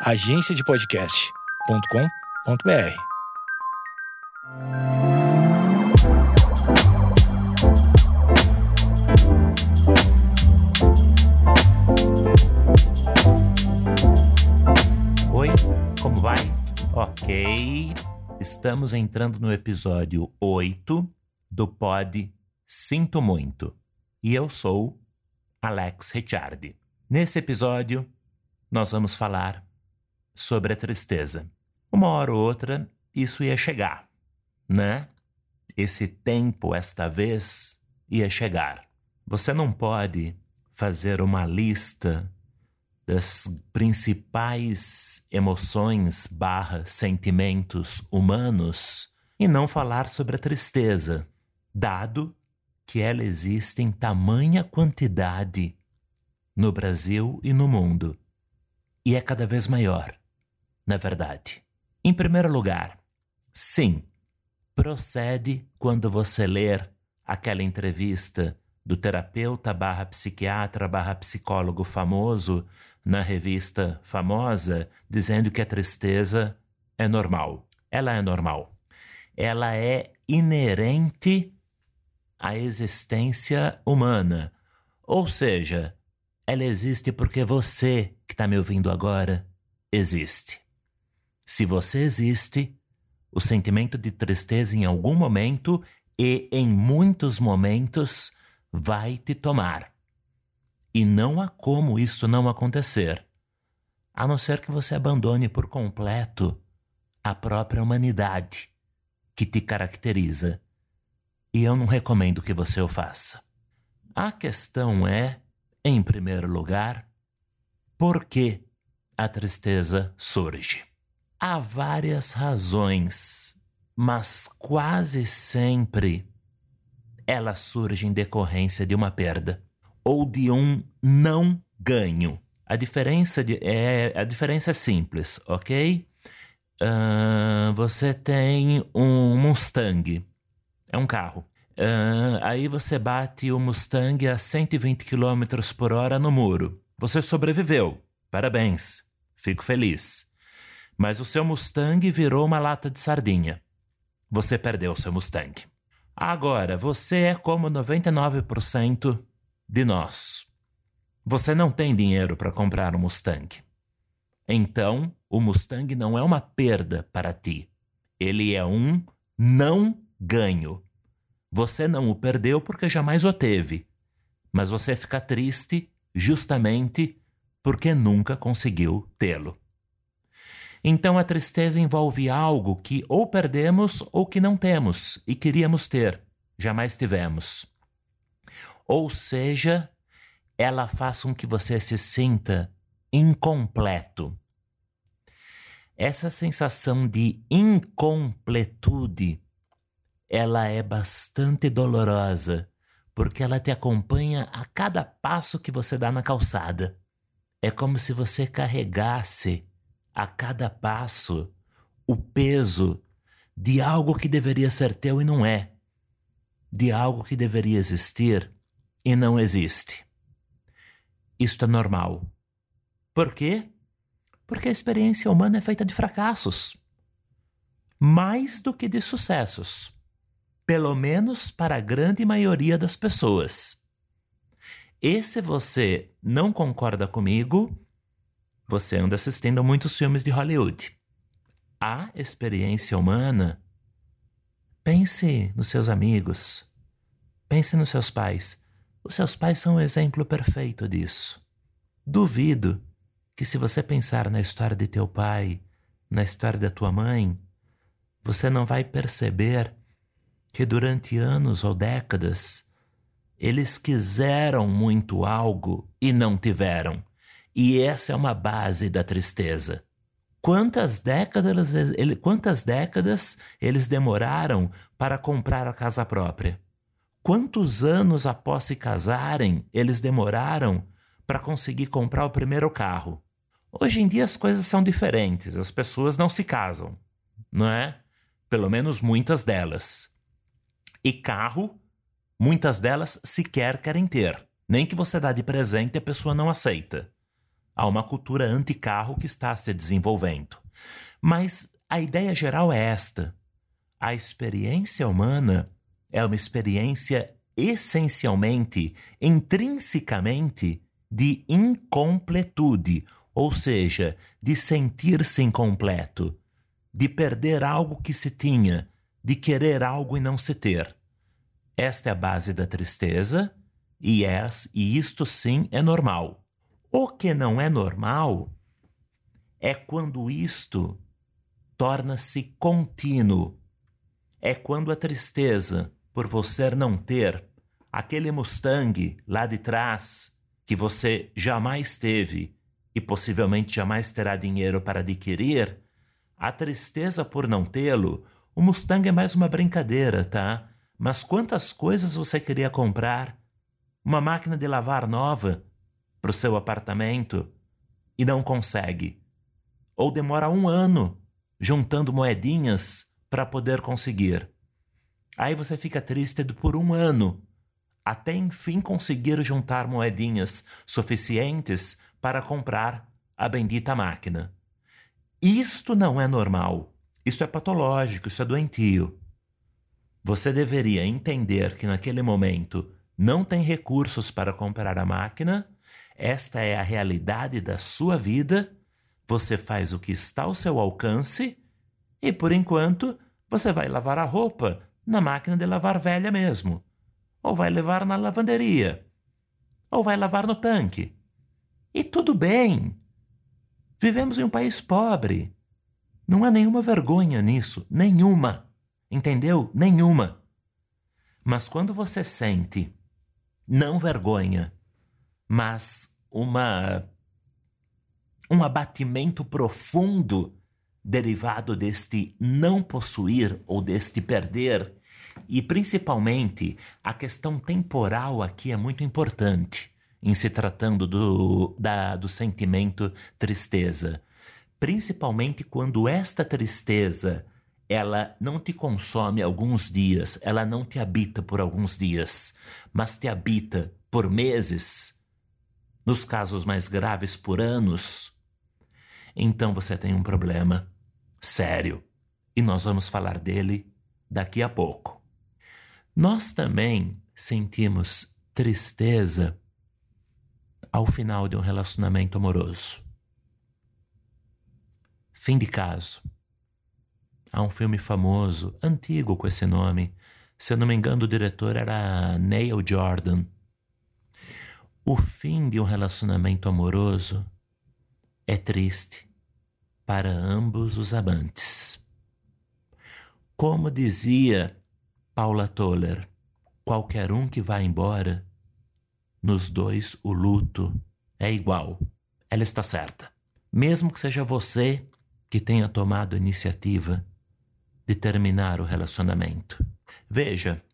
agenciadepodcast.com.br. Oi, como vai? Ok, estamos entrando no episódio 8 do Pod Sinto Muito. E eu sou Alex Ricciardi. Nesse episódio, nós vamos falar sobre a tristeza. Uma hora ou outra, isso ia chegar, né? Esse tempo, esta vez, ia chegar. Você não pode fazer uma lista das principais emoções barra sentimentos humanos e não falar sobre a tristeza, dado que ela existe em tamanha quantidade no Brasil e no mundo. E é cada vez maior na verdade. Em primeiro lugar, sim, procede quando você ler aquela entrevista do terapeuta barra psiquiatra barra psicólogo famoso na revista famosa dizendo que a tristeza é normal. Ela é normal. Ela é inerente à existência humana. Ou seja, ela existe porque você que está me ouvindo agora existe. Se você existe, o sentimento de tristeza em algum momento e em muitos momentos vai te tomar. E não há como isso não acontecer, a não ser que você abandone por completo a própria humanidade que te caracteriza. E eu não recomendo que você o faça. A questão é, em primeiro lugar, por que a tristeza surge? Há várias razões, mas quase sempre ela surge em decorrência de uma perda ou de um não ganho. A diferença, é, a diferença é simples, ok? Uh, você tem um Mustang, é um carro. Uh, aí você bate o Mustang a 120 km por hora no muro. Você sobreviveu. Parabéns. Fico feliz. Mas o seu Mustang virou uma lata de sardinha. Você perdeu o seu Mustang. Agora, você é como 99% de nós. Você não tem dinheiro para comprar um Mustang. Então, o Mustang não é uma perda para ti. Ele é um não ganho. Você não o perdeu porque jamais o teve. Mas você fica triste justamente porque nunca conseguiu tê-lo. Então a tristeza envolve algo que ou perdemos ou que não temos e queríamos ter, jamais tivemos. Ou seja, ela faz com que você se sinta incompleto. Essa sensação de incompletude, ela é bastante dolorosa, porque ela te acompanha a cada passo que você dá na calçada. É como se você carregasse a cada passo o peso de algo que deveria ser teu e não é, de algo que deveria existir e não existe. Isto é normal. Por quê? Porque a experiência humana é feita de fracassos, mais do que de sucessos, pelo menos para a grande maioria das pessoas. E se você não concorda comigo, você anda assistindo a muitos filmes de Hollywood. A experiência humana. Pense nos seus amigos. Pense nos seus pais. Os seus pais são um exemplo perfeito disso. Duvido que, se você pensar na história de teu pai, na história da tua mãe, você não vai perceber que durante anos ou décadas eles quiseram muito algo e não tiveram. E essa é uma base da tristeza. Quantas décadas, ele, quantas décadas eles demoraram para comprar a casa própria? Quantos anos após se casarem eles demoraram para conseguir comprar o primeiro carro? Hoje em dia as coisas são diferentes, as pessoas não se casam, não é? Pelo menos muitas delas. E carro, muitas delas sequer querem ter. Nem que você dá de presente a pessoa não aceita. Há uma cultura anti-carro que está se desenvolvendo. Mas a ideia geral é esta: a experiência humana é uma experiência essencialmente, intrinsecamente, de incompletude, ou seja, de sentir-se incompleto, de perder algo que se tinha, de querer algo e não se ter. Esta é a base da tristeza, e, é, e isto sim é normal. O que não é normal é quando isto torna-se contínuo. É quando a tristeza por você não ter aquele Mustang lá de trás que você jamais teve e possivelmente jamais terá dinheiro para adquirir, a tristeza por não tê-lo, o Mustang é mais uma brincadeira, tá? Mas quantas coisas você queria comprar? Uma máquina de lavar nova para o seu apartamento e não consegue. Ou demora um ano juntando moedinhas para poder conseguir. Aí você fica triste por um ano, até enfim conseguir juntar moedinhas suficientes para comprar a bendita máquina. Isto não é normal. Isto é patológico, isso é doentio. Você deveria entender que naquele momento não tem recursos para comprar a máquina, esta é a realidade da sua vida, você faz o que está ao seu alcance e, por enquanto, você vai lavar a roupa na máquina de lavar velha mesmo, ou vai levar na lavanderia, ou vai lavar no tanque. E tudo bem. Vivemos em um país pobre. Não há nenhuma vergonha nisso, nenhuma. Entendeu? Nenhuma. Mas quando você sente não vergonha, mas uma um abatimento profundo derivado deste não possuir ou deste perder e principalmente, a questão temporal aqui é muito importante em se tratando do, da, do sentimento tristeza. Principalmente quando esta tristeza ela não te consome alguns dias, ela não te habita por alguns dias, mas te habita por meses, nos casos mais graves por anos, então você tem um problema sério. E nós vamos falar dele daqui a pouco. Nós também sentimos tristeza ao final de um relacionamento amoroso. Fim de caso. Há um filme famoso, antigo com esse nome. Se eu não me engano, o diretor era Neil Jordan. O fim de um relacionamento amoroso é triste para ambos os amantes. Como dizia Paula Toller, qualquer um que vá embora, nos dois o luto é igual. Ela está certa. Mesmo que seja você que tenha tomado a iniciativa de terminar o relacionamento. Veja,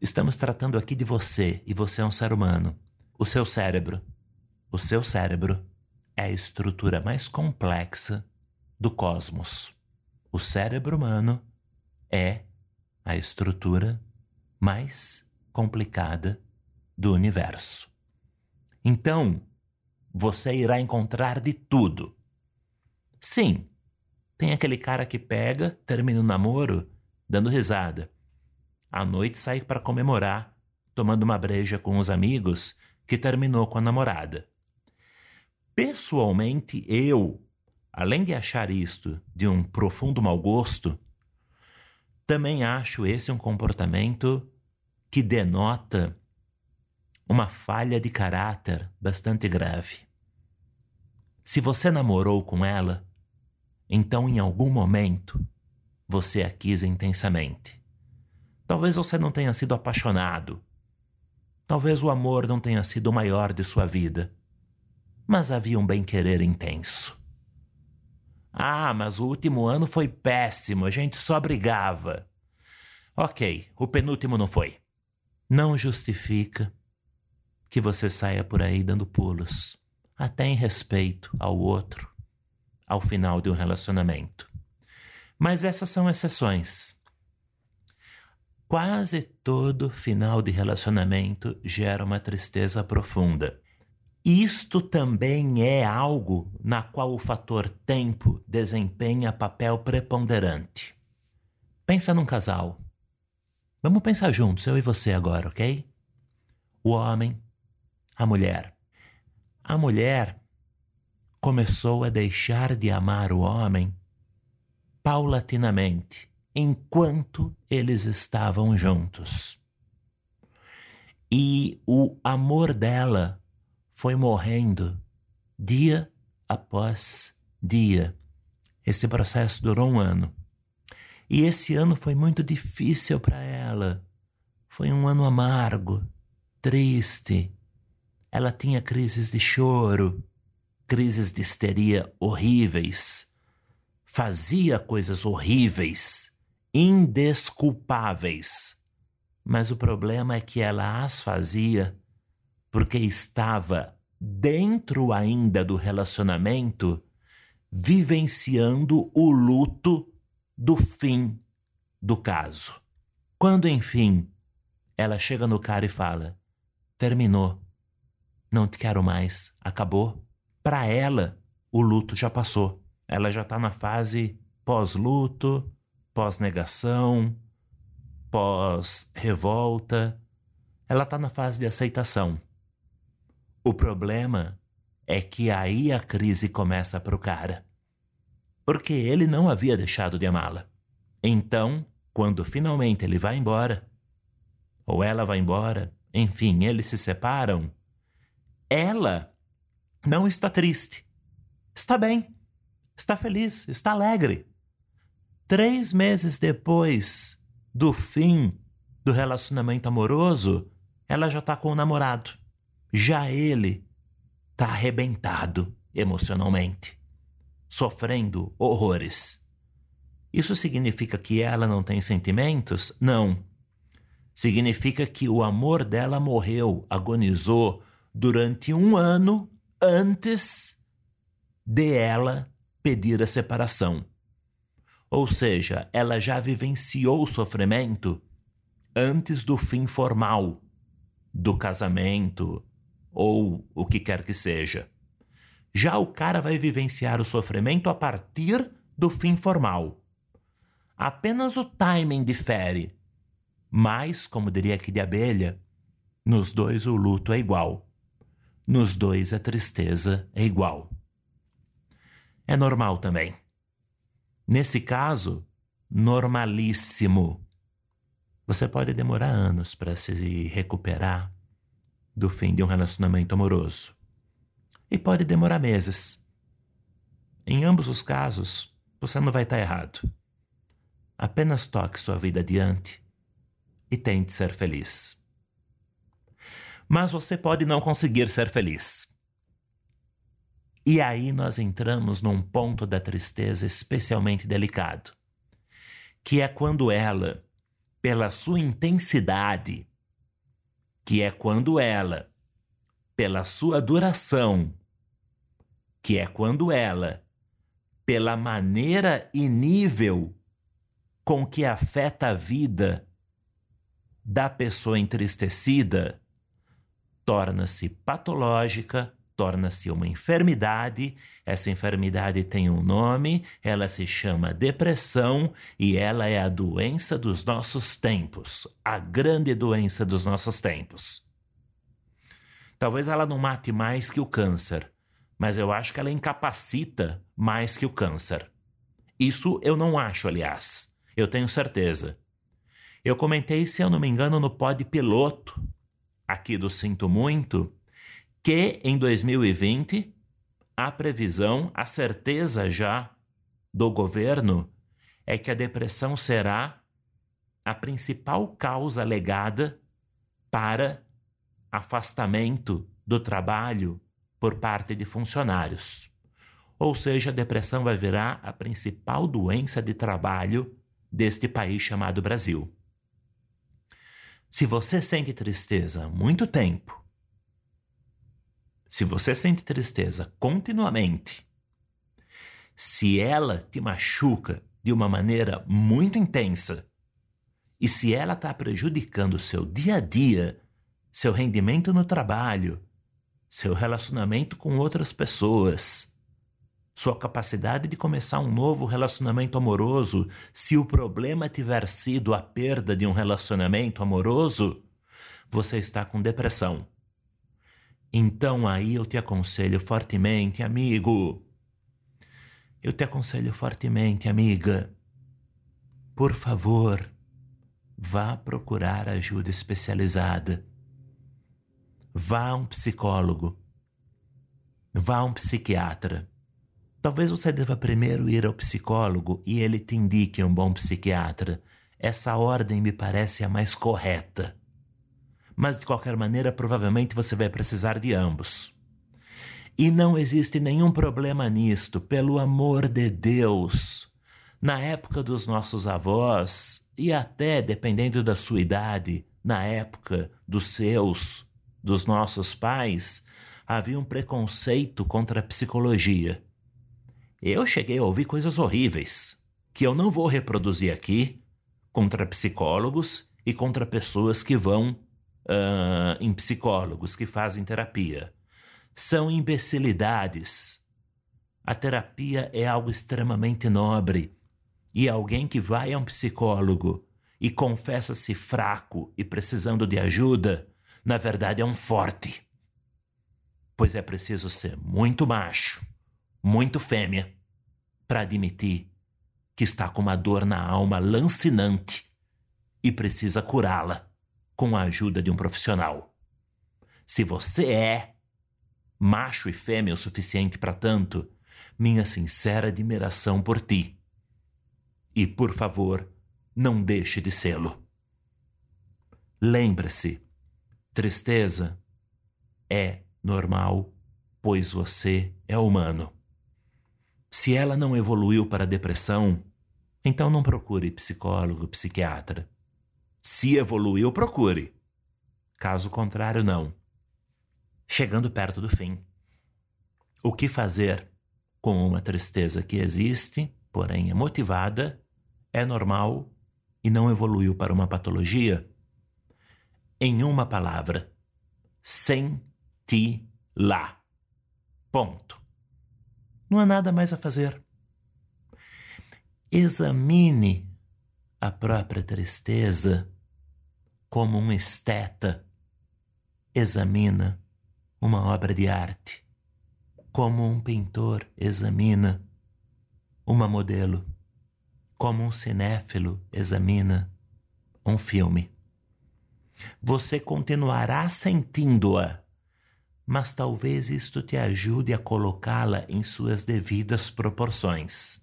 estamos tratando aqui de você e você é um ser humano. O seu cérebro. O seu cérebro é a estrutura mais complexa do cosmos. O cérebro humano é a estrutura mais complicada do universo. Então, você irá encontrar de tudo. Sim, tem aquele cara que pega, termina o namoro, dando risada. À noite sai para comemorar, tomando uma breja com os amigos que terminou com a namorada. Pessoalmente, eu, além de achar isto de um profundo mau gosto, também acho esse um comportamento que denota uma falha de caráter bastante grave. Se você namorou com ela, então em algum momento você a quis intensamente. Talvez você não tenha sido apaixonado. Talvez o amor não tenha sido o maior de sua vida. Mas havia um bem-querer intenso. Ah, mas o último ano foi péssimo, a gente só brigava. Ok, o penúltimo não foi. Não justifica que você saia por aí dando pulos, até em respeito ao outro, ao final de um relacionamento. Mas essas são exceções. Quase todo final de relacionamento gera uma tristeza profunda. Isto também é algo na qual o fator tempo desempenha papel preponderante. Pensa num casal. Vamos pensar juntos, eu e você agora, ok? O homem, a mulher. A mulher começou a deixar de amar o homem paulatinamente, enquanto eles estavam juntos. E o amor dela foi morrendo dia após dia. Esse processo durou um ano. E esse ano foi muito difícil para ela. Foi um ano amargo, triste. Ela tinha crises de choro, crises de histeria horríveis. Fazia coisas horríveis, indesculpáveis. Mas o problema é que ela as fazia porque estava dentro ainda do relacionamento, vivenciando o luto do fim do caso. Quando, enfim, ela chega no cara e fala: terminou, não te quero mais, acabou. Para ela, o luto já passou. Ela já está na fase pós-luto, pós-negação, pós-revolta. Ela está na fase de aceitação. O problema é que aí a crise começa para o cara porque ele não havia deixado de amá-la. Então, quando finalmente ele vai embora, ou ela vai embora, enfim, eles se separam, ela não está triste. Está bem, está feliz, está alegre. Três meses depois do fim do relacionamento amoroso, ela já está com o namorado. Já ele está arrebentado emocionalmente sofrendo horrores. Isso significa que ela não tem sentimentos? Não. Significa que o amor dela morreu, agonizou durante um ano antes de ela pedir a separação. Ou seja, ela já vivenciou o sofrimento antes do fim formal do casamento ou o que quer que seja. Já o cara vai vivenciar o sofrimento a partir do fim formal. Apenas o timing difere. Mas, como diria aqui de abelha, nos dois o luto é igual. Nos dois a tristeza é igual. É normal também. Nesse caso, normalíssimo. Você pode demorar anos para se recuperar do fim de um relacionamento amoroso e pode demorar meses. Em ambos os casos, você não vai estar errado. Apenas toque sua vida adiante e tente ser feliz. Mas você pode não conseguir ser feliz. E aí nós entramos num ponto da tristeza especialmente delicado, que é quando ela, pela sua intensidade, que é quando ela, pela sua duração, que é quando ela, pela maneira e nível com que afeta a vida da pessoa entristecida, torna-se patológica, torna-se uma enfermidade. Essa enfermidade tem um nome, ela se chama depressão e ela é a doença dos nossos tempos, a grande doença dos nossos tempos. Talvez ela não mate mais que o câncer, mas eu acho que ela incapacita mais que o câncer. Isso eu não acho, aliás. Eu tenho certeza. Eu comentei, se eu não me engano, no pod piloto aqui do Sinto Muito, que em 2020 a previsão, a certeza já do governo é que a depressão será a principal causa legada para afastamento do trabalho, por parte de funcionários. Ou seja, a depressão vai virar a principal doença de trabalho deste país chamado Brasil. Se você sente tristeza há muito tempo, se você sente tristeza continuamente, se ela te machuca de uma maneira muito intensa e se ela está prejudicando o seu dia a dia, seu rendimento no trabalho, seu relacionamento com outras pessoas, sua capacidade de começar um novo relacionamento amoroso, se o problema tiver sido a perda de um relacionamento amoroso, você está com depressão. Então aí eu te aconselho fortemente, amigo. Eu te aconselho fortemente, amiga. Por favor, vá procurar ajuda especializada. Vá a um psicólogo. Vá a um psiquiatra. Talvez você deva primeiro ir ao psicólogo e ele te indique um bom psiquiatra. Essa ordem me parece a mais correta mas de qualquer maneira, provavelmente você vai precisar de ambos. E não existe nenhum problema nisto, pelo amor de Deus. Na época dos nossos avós, e até dependendo da sua idade, na época dos seus, dos nossos pais, havia um preconceito contra a psicologia. Eu cheguei a ouvir coisas horríveis, que eu não vou reproduzir aqui, contra psicólogos e contra pessoas que vão uh, em psicólogos que fazem terapia. São imbecilidades. A terapia é algo extremamente nobre. E alguém que vai a um psicólogo e confessa-se fraco e precisando de ajuda, na verdade é um forte. Pois é preciso ser muito macho, muito fêmea, para admitir que está com uma dor na alma lancinante e precisa curá-la com a ajuda de um profissional. Se você é macho e fêmea o suficiente para tanto, minha sincera admiração por ti. E, por favor, não deixe de sê-lo. Lembre-se, tristeza é normal, pois você é humano. Se ela não evoluiu para depressão, então não procure psicólogo, psiquiatra. Se evoluiu, procure. Caso contrário, não. Chegando perto do fim. O que fazer com uma tristeza que existe, porém é motivada, é normal e não evoluiu para uma patologia? Em uma palavra, senti-la. Ponto. Não há nada mais a fazer. Examine a própria tristeza como um esteta examina uma obra de arte, como um pintor examina uma modelo, como um cinéfilo examina um filme. Você continuará sentindo-a, mas talvez isto te ajude a colocá-la em suas devidas proporções.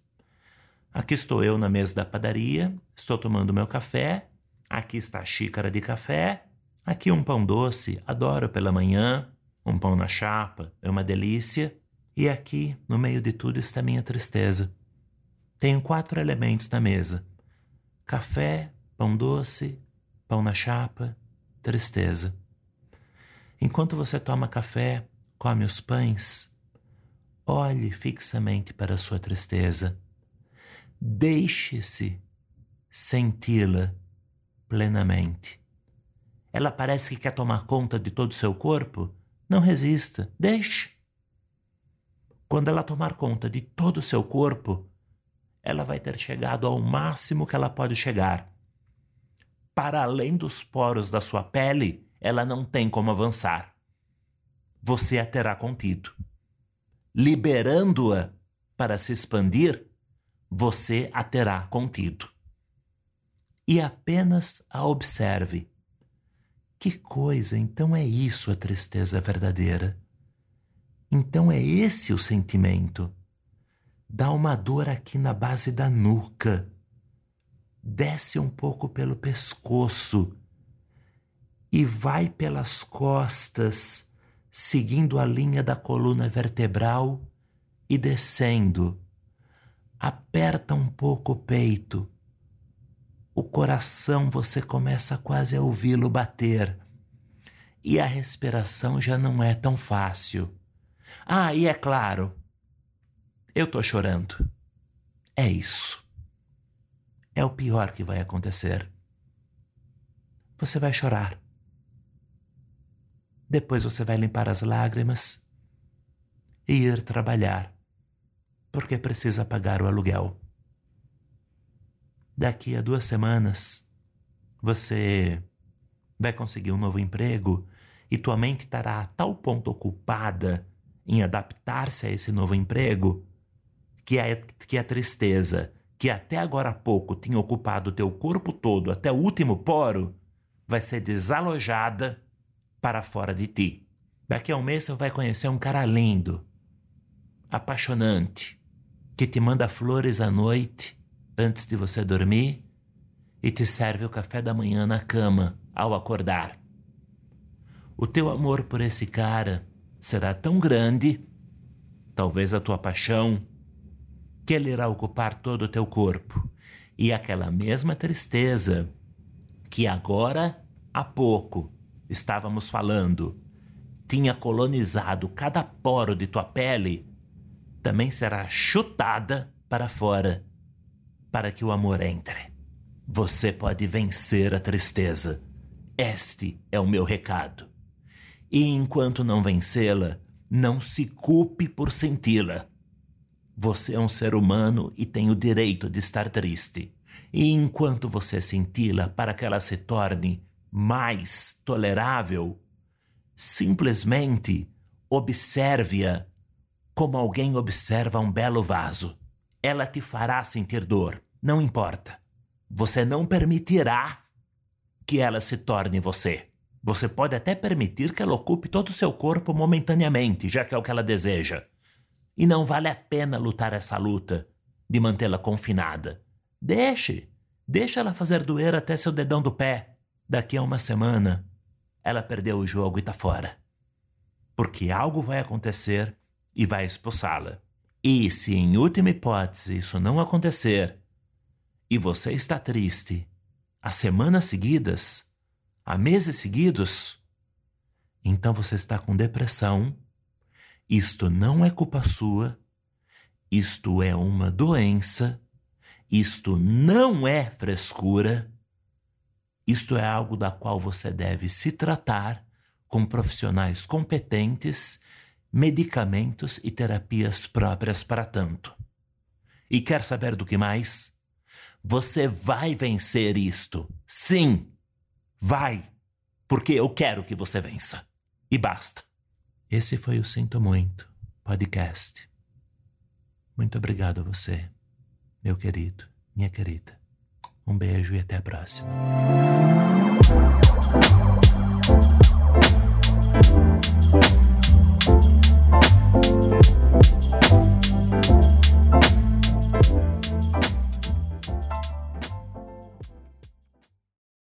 Aqui estou eu na mesa da padaria, estou tomando meu café. Aqui está a xícara de café. Aqui um pão doce, adoro pela manhã. Um pão na chapa, é uma delícia. E aqui, no meio de tudo, está minha tristeza. Tenho quatro elementos na mesa: café, pão doce, pão na chapa, tristeza. Enquanto você toma café, come os pães, olhe fixamente para a sua tristeza Deixe-se senti-la plenamente. Ela parece que quer tomar conta de todo o seu corpo? Não resista, deixe. Quando ela tomar conta de todo o seu corpo, ela vai ter chegado ao máximo que ela pode chegar. Para além dos poros da sua pele, ela não tem como avançar. Você a terá contido. Liberando-a para se expandir, você a terá contido. E apenas a observe. Que coisa, então é isso a tristeza verdadeira. Então é esse o sentimento. Dá uma dor aqui na base da nuca. Desce um pouco pelo pescoço e vai pelas costas, seguindo a linha da coluna vertebral e descendo aperta um pouco o peito. O coração você começa quase a ouvi-lo bater. E a respiração já não é tão fácil. Ah, e é claro, eu tô chorando. É isso. É o pior que vai acontecer. Você vai chorar. Depois você vai limpar as lágrimas e ir trabalhar, porque precisa pagar o aluguel. Daqui a duas semanas, você vai conseguir um novo emprego e tua mente estará a tal ponto ocupada em adaptar-se a esse novo emprego que a, que a tristeza, que até agora há pouco tinha ocupado teu corpo todo até o último poro, vai ser desalojada para fora de ti. Daqui a um mês você vai conhecer um cara lindo, apaixonante, que te manda flores à noite antes de você dormir e te serve o café da manhã na cama ao acordar. O teu amor por esse cara será tão grande, talvez a tua paixão, que ele irá ocupar todo o teu corpo. E aquela mesma tristeza que agora há pouco estávamos falando tinha colonizado cada poro de tua pele, também será chutada para fora, para que o amor entre. Você pode vencer a tristeza. Este é o meu recado. E enquanto não vencê-la, não se culpe por senti-la. Você é um ser humano e tem o direito de estar triste. E enquanto você senti-la para que ela se torne mais tolerável, simplesmente observe-a como alguém observa um belo vaso. Ela te fará sentir dor, não importa. Você não permitirá que ela se torne você. Você pode até permitir que ela ocupe todo o seu corpo momentaneamente, já que é o que ela deseja. E não vale a pena lutar essa luta de mantê-la confinada. Deixe, deixe ela fazer doer até seu dedão do pé. Daqui a uma semana, ela perdeu o jogo e tá fora. Porque algo vai acontecer e vai expulsá-la. E se em última hipótese isso não acontecer, e você está triste há semanas seguidas, há meses seguidos, então você está com depressão. Isto não é culpa sua, isto é uma doença, isto não é frescura, isto é algo da qual você deve se tratar com profissionais competentes medicamentos e terapias próprias para tanto. E quer saber do que mais? Você vai vencer isto. Sim, vai. Porque eu quero que você vença. E basta. Esse foi o Sinto Muito podcast. Muito obrigado a você, meu querido, minha querida. Um beijo e até a próxima.